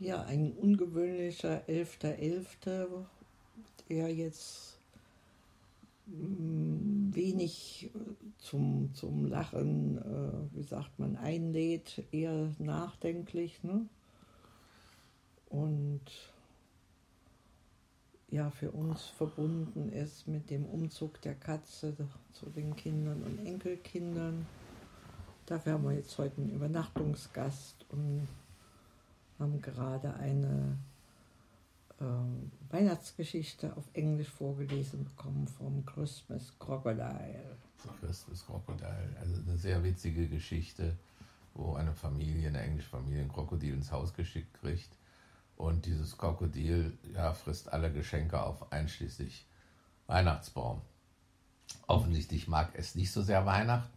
Ja, ein ungewöhnlicher 11.11., .11., der jetzt mm, wenig zum, zum Lachen, äh, wie sagt man, einlädt, eher nachdenklich. Ne? Und ja, für uns verbunden ist mit dem Umzug der Katze zu den Kindern und Enkelkindern. Dafür haben wir jetzt heute einen Übernachtungsgast und haben gerade eine äh, Weihnachtsgeschichte auf Englisch vorgelesen bekommen vom Christmas Crocodile. Christmas Crocodile, also eine sehr witzige Geschichte, wo eine Familie, eine englische Familie, ein Krokodil ins Haus geschickt kriegt. Und dieses Krokodil ja, frisst alle Geschenke auf, einschließlich Weihnachtsbaum. Offensichtlich mag es nicht so sehr Weihnachten.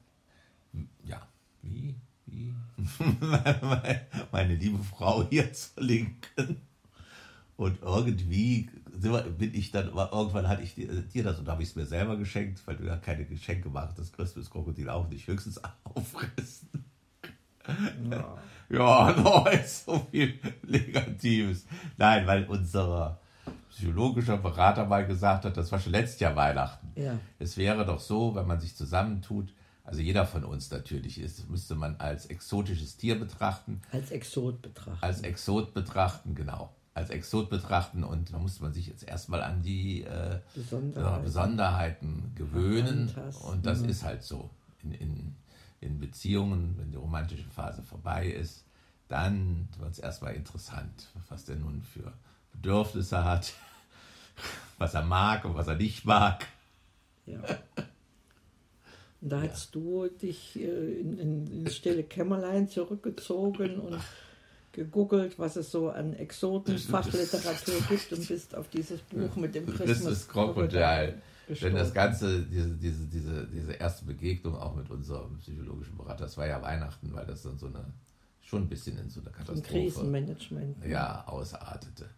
Ja? Meine liebe Frau hier zur Linken. Und irgendwie bin ich dann, irgendwann hatte ich dir das und habe ich es mir selber geschenkt, weil du ja keine Geschenke machst, das kriegst du das Krokodil auch nicht, höchstens auffressen. Ja, ja no, ist so viel Negatives. Nein, weil unser psychologischer Berater mal gesagt hat, das war schon letztes Jahr Weihnachten. Ja. Es wäre doch so, wenn man sich zusammentut, also jeder von uns natürlich ist, müsste man als exotisches Tier betrachten. Als Exot betrachten. Als Exot betrachten, genau. Als Exot betrachten und da musste man sich jetzt erstmal an die äh, Besonderheiten. Besonderheiten. gewöhnen. Und das mhm. ist halt so. In, in, in Beziehungen, wenn die romantische Phase vorbei ist, dann wird es erstmal interessant, was der nun für Bedürfnisse hat, was er mag und was er nicht mag. Ja. Und da ja. hast du dich äh, in, in, in stille Kämmerlein zurückgezogen und gegoogelt, was es so an Exotenfachliteratur gibt und bist auf dieses Buch mit dem Christmas, Christmas Crocodile. Denn das Ganze, diese, diese, diese, diese erste Begegnung auch mit unserem psychologischen Berater, das war ja Weihnachten, weil das dann so eine, schon ein bisschen in so eine Katastrophe. Krisenmanagement. Ja, ausartete.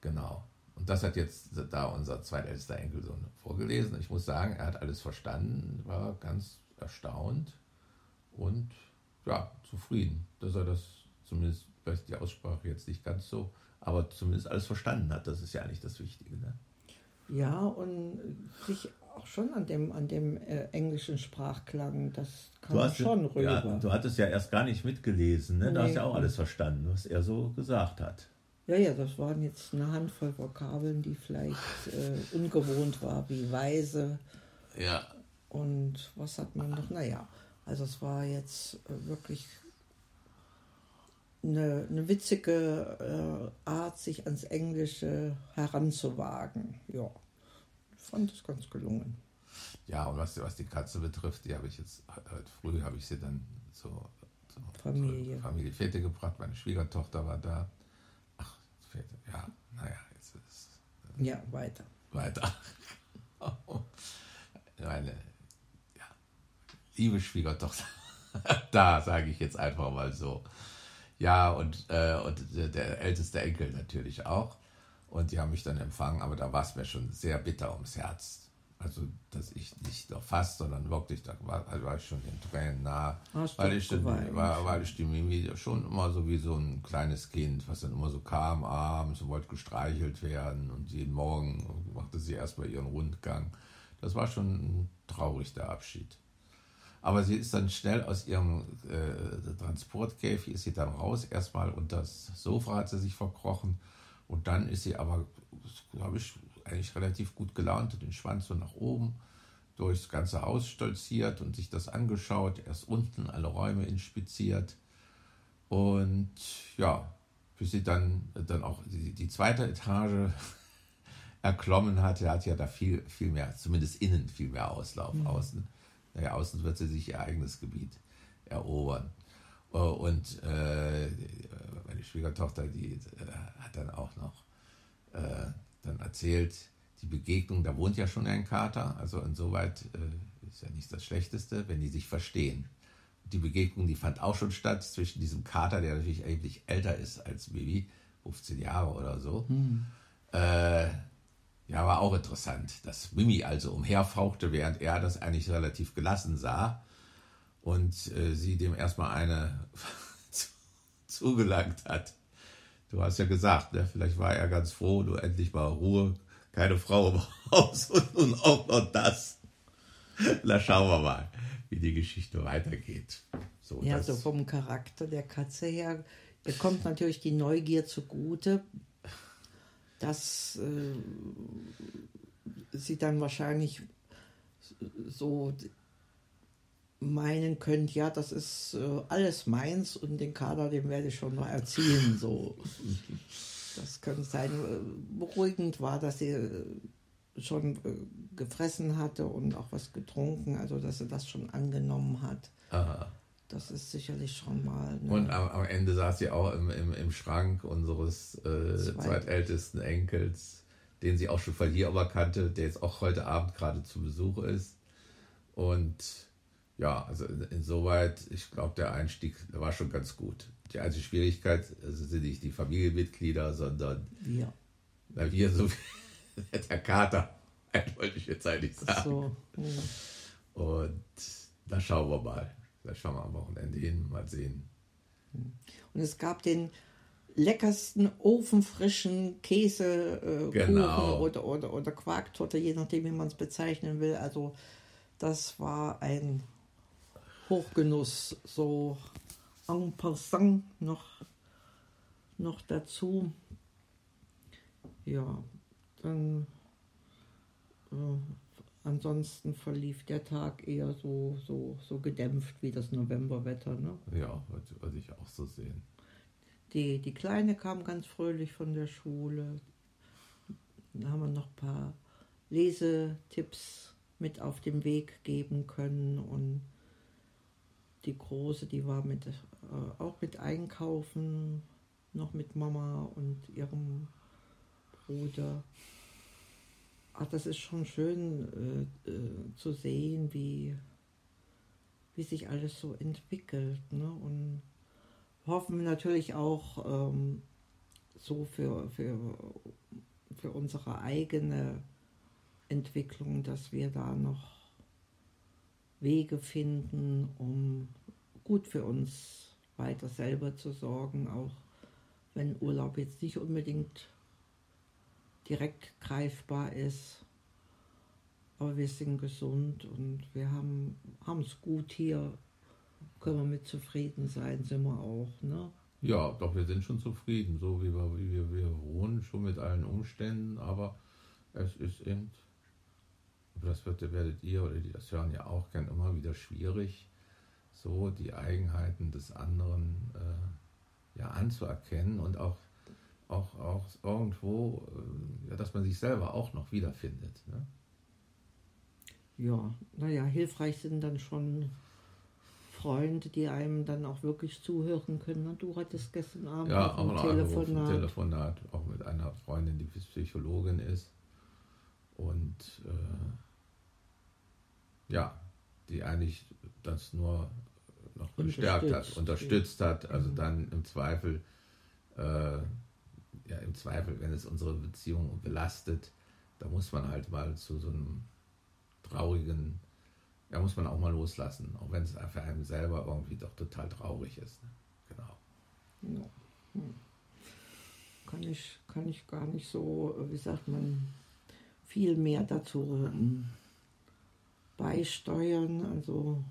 Genau. Und das hat jetzt da unser zweitältester Enkelsohn vorgelesen. Ich muss sagen, er hat alles verstanden, war ganz erstaunt und ja, zufrieden, dass er das zumindest, vielleicht die Aussprache jetzt nicht ganz so, aber zumindest alles verstanden hat. Das ist ja eigentlich das Wichtige. Ne? Ja, und sich auch schon an dem, an dem äh, englischen Sprachklang, das kam hast, schon rüber. Ja, du hattest ja erst gar nicht mitgelesen, ne? Nee. da hast ja auch alles verstanden, was er so gesagt hat. Ja, ja, das waren jetzt eine Handvoll Vokabeln, die vielleicht äh, ungewohnt war, wie weise. Ja. Und was hat man noch? Naja, also es war jetzt äh, wirklich eine, eine witzige äh, Art, sich ans Englische heranzuwagen. Ja, ich fand es ganz gelungen. Ja, und was, was die Katze betrifft, die habe ich jetzt, heute früh habe ich sie dann zur, zur Familie. Familie Fete gebracht. Meine Schwiegertochter war da ja, naja, jetzt ist. Äh, ja, weiter. Weiter. Meine ja, liebe Schwiegertochter, da sage ich jetzt einfach mal so. Ja, und, äh, und der älteste Enkel natürlich auch. Und die haben mich dann empfangen, aber da war es mir schon sehr bitter ums Herz. Also, dass ich nicht nur fast, sondern wirklich, da war, also war ich schon den Tränen nah, weil ich, dann, war, weil ich die Mimi schon immer so wie so ein kleines Kind, was dann immer so kam abends und wollte gestreichelt werden und jeden Morgen machte sie erstmal ihren Rundgang. Das war schon ein traurig, der Abschied. Aber sie ist dann schnell aus ihrem äh, Transportkäfig, ist sie dann raus, erstmal unter das Sofa hat sie sich verkrochen und dann ist sie aber, glaube ich, eigentlich relativ gut gelaunt, den Schwanz so nach oben durchs ganze Haus stolziert und sich das angeschaut, erst unten alle Räume inspiziert und ja, bis sie dann, dann auch die, die zweite Etage erklommen hat. Er hat ja da viel, viel mehr, zumindest innen viel mehr Auslauf. Mhm. Außen, naja, außen wird sie sich ihr eigenes Gebiet erobern. Und äh, meine Schwiegertochter, die äh, hat dann auch noch äh, dann erzählt, die Begegnung, da wohnt ja schon ein Kater, also insoweit äh, ist ja nicht das Schlechteste, wenn die sich verstehen. Die Begegnung, die fand auch schon statt zwischen diesem Kater, der natürlich erheblich älter ist als Bibi, 15 Jahre oder so. Hm. Äh, ja, war auch interessant, dass Mimi also umherfauchte, während er das eigentlich relativ gelassen sah und äh, sie dem erstmal eine zugelangt hat. Du hast ja gesagt, ne, vielleicht war er ganz froh, du endlich mal Ruhe, keine Frau im Haus und nun auch noch das. Na, schauen wir mal, wie die Geschichte weitergeht. So, ja, so vom Charakter der Katze her ihr kommt natürlich die Neugier zugute, dass äh, sie dann wahrscheinlich so meinen könnt, ja, das ist äh, alles meins und den Kader, den werde ich schon mal erzielen. So. Das könnte sein. Äh, beruhigend war, dass sie äh, schon äh, gefressen hatte und auch was getrunken, also dass sie das schon angenommen hat. Aha. Das ist sicherlich schon mal. Ne? Und am, am, Ende saß sie auch im, im, im Schrank unseres äh, zweitältesten Enkels, den sie auch schon von hier aber kannte, der jetzt auch heute Abend gerade zu Besuch ist. Und ja, also insoweit, ich glaube, der Einstieg war schon ganz gut. Die einzige Schwierigkeit also sind nicht die Familienmitglieder, sondern wir. Na, wir, so wie der Kater, wollte ich jetzt eigentlich sagen. So. Ja. Und da schauen wir mal. Vielleicht schauen wir am Wochenende hin, mal sehen. Und es gab den leckersten ofenfrischen Käse äh, genau. oder, oder, oder Quarktorte, je nachdem, wie man es bezeichnen will. Also das war ein Hochgenuss, so en passant noch, noch dazu. Ja, dann äh, ansonsten verlief der Tag eher so, so, so gedämpft wie das Novemberwetter. Ne? Ja, würde ich auch so sehen. Die, die Kleine kam ganz fröhlich von der Schule. Da haben wir noch ein paar Lesetipps mit auf den Weg geben können und die Große, die war mit, äh, auch mit Einkaufen, noch mit Mama und ihrem Bruder. Ach, das ist schon schön äh, äh, zu sehen, wie, wie sich alles so entwickelt. Ne? Und hoffen wir natürlich auch ähm, so für, für, für unsere eigene Entwicklung, dass wir da noch Wege finden, um gut für uns weiter selber zu sorgen, auch wenn Urlaub jetzt nicht unbedingt direkt greifbar ist. Aber wir sind gesund und wir haben es gut hier. Können wir mit zufrieden sein, sind wir auch, ne? Ja, doch, wir sind schon zufrieden, so wie wir, wie wir, wir wohnen, schon mit allen Umständen, aber es ist eben das wird, werdet ihr oder die das hören ja auch gern immer wieder schwierig, so die Eigenheiten des anderen äh, ja anzuerkennen und auch, auch, auch irgendwo, äh, ja, dass man sich selber auch noch wiederfindet. Ne? Ja, naja, hilfreich sind dann schon Freunde, die einem dann auch wirklich zuhören können. Du hattest gestern Abend ja, auch ein Telefonat. Telefonat, auch mit einer Freundin, die Psychologin ist. Und äh, ja, die eigentlich das nur noch bestärkt hat, unterstützt hat. Also mhm. dann im Zweifel, äh, ja, im Zweifel, wenn es unsere Beziehung belastet, da muss man halt mal zu so einem traurigen, ja, muss man auch mal loslassen, auch wenn es für einen selber irgendwie doch total traurig ist. Ne? Genau. Ja. Hm. Kann ich, kann ich gar nicht so, wie sagt man, viel mehr dazu beisteuern. Also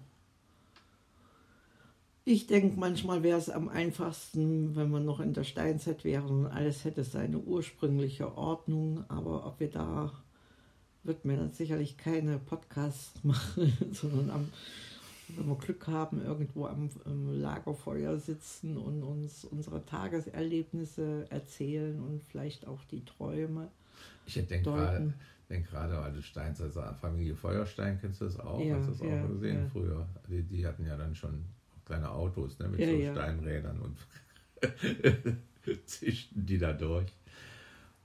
ich denke, manchmal wäre es am einfachsten, wenn man noch in der Steinzeit wäre und alles hätte seine ursprüngliche Ordnung. Aber ob wir da, wird mir dann sicherlich keine Podcasts machen, sondern am, wenn wir Glück haben, irgendwo am, am Lagerfeuer sitzen und uns unsere Tageserlebnisse erzählen und vielleicht auch die Träume. Ich denke gerade denke gerade, weil du Steins, also Familie Feuerstein, kennst du das auch? Ja, Hast du das ja, auch gesehen ja. früher? Die, die, hatten ja dann schon kleine Autos ne, mit so Steinrädern und zischten die da durch.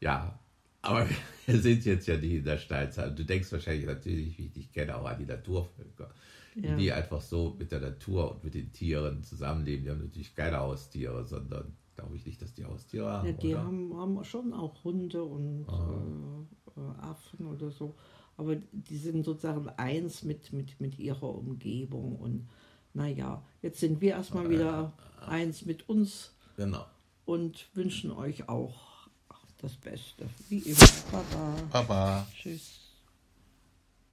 Ja, aber wir sind jetzt ja die in der Steinzeit. Du denkst wahrscheinlich natürlich, wie ich dich kenne, auch an die Naturvölker. Ja. Die einfach so mit der Natur und mit den Tieren zusammenleben. Die haben natürlich keine Haustiere, sondern glaube ich nicht, dass die Haustiere haben. Ja, die haben, haben, schon auch Hunde und äh, äh, Affen oder so. Aber die sind sozusagen eins mit, mit, mit ihrer Umgebung. Und naja, jetzt sind wir erstmal wieder eins mit uns. Genau. und wünschen euch auch das Beste. Wie immer. Baba. Baba. Tschüss.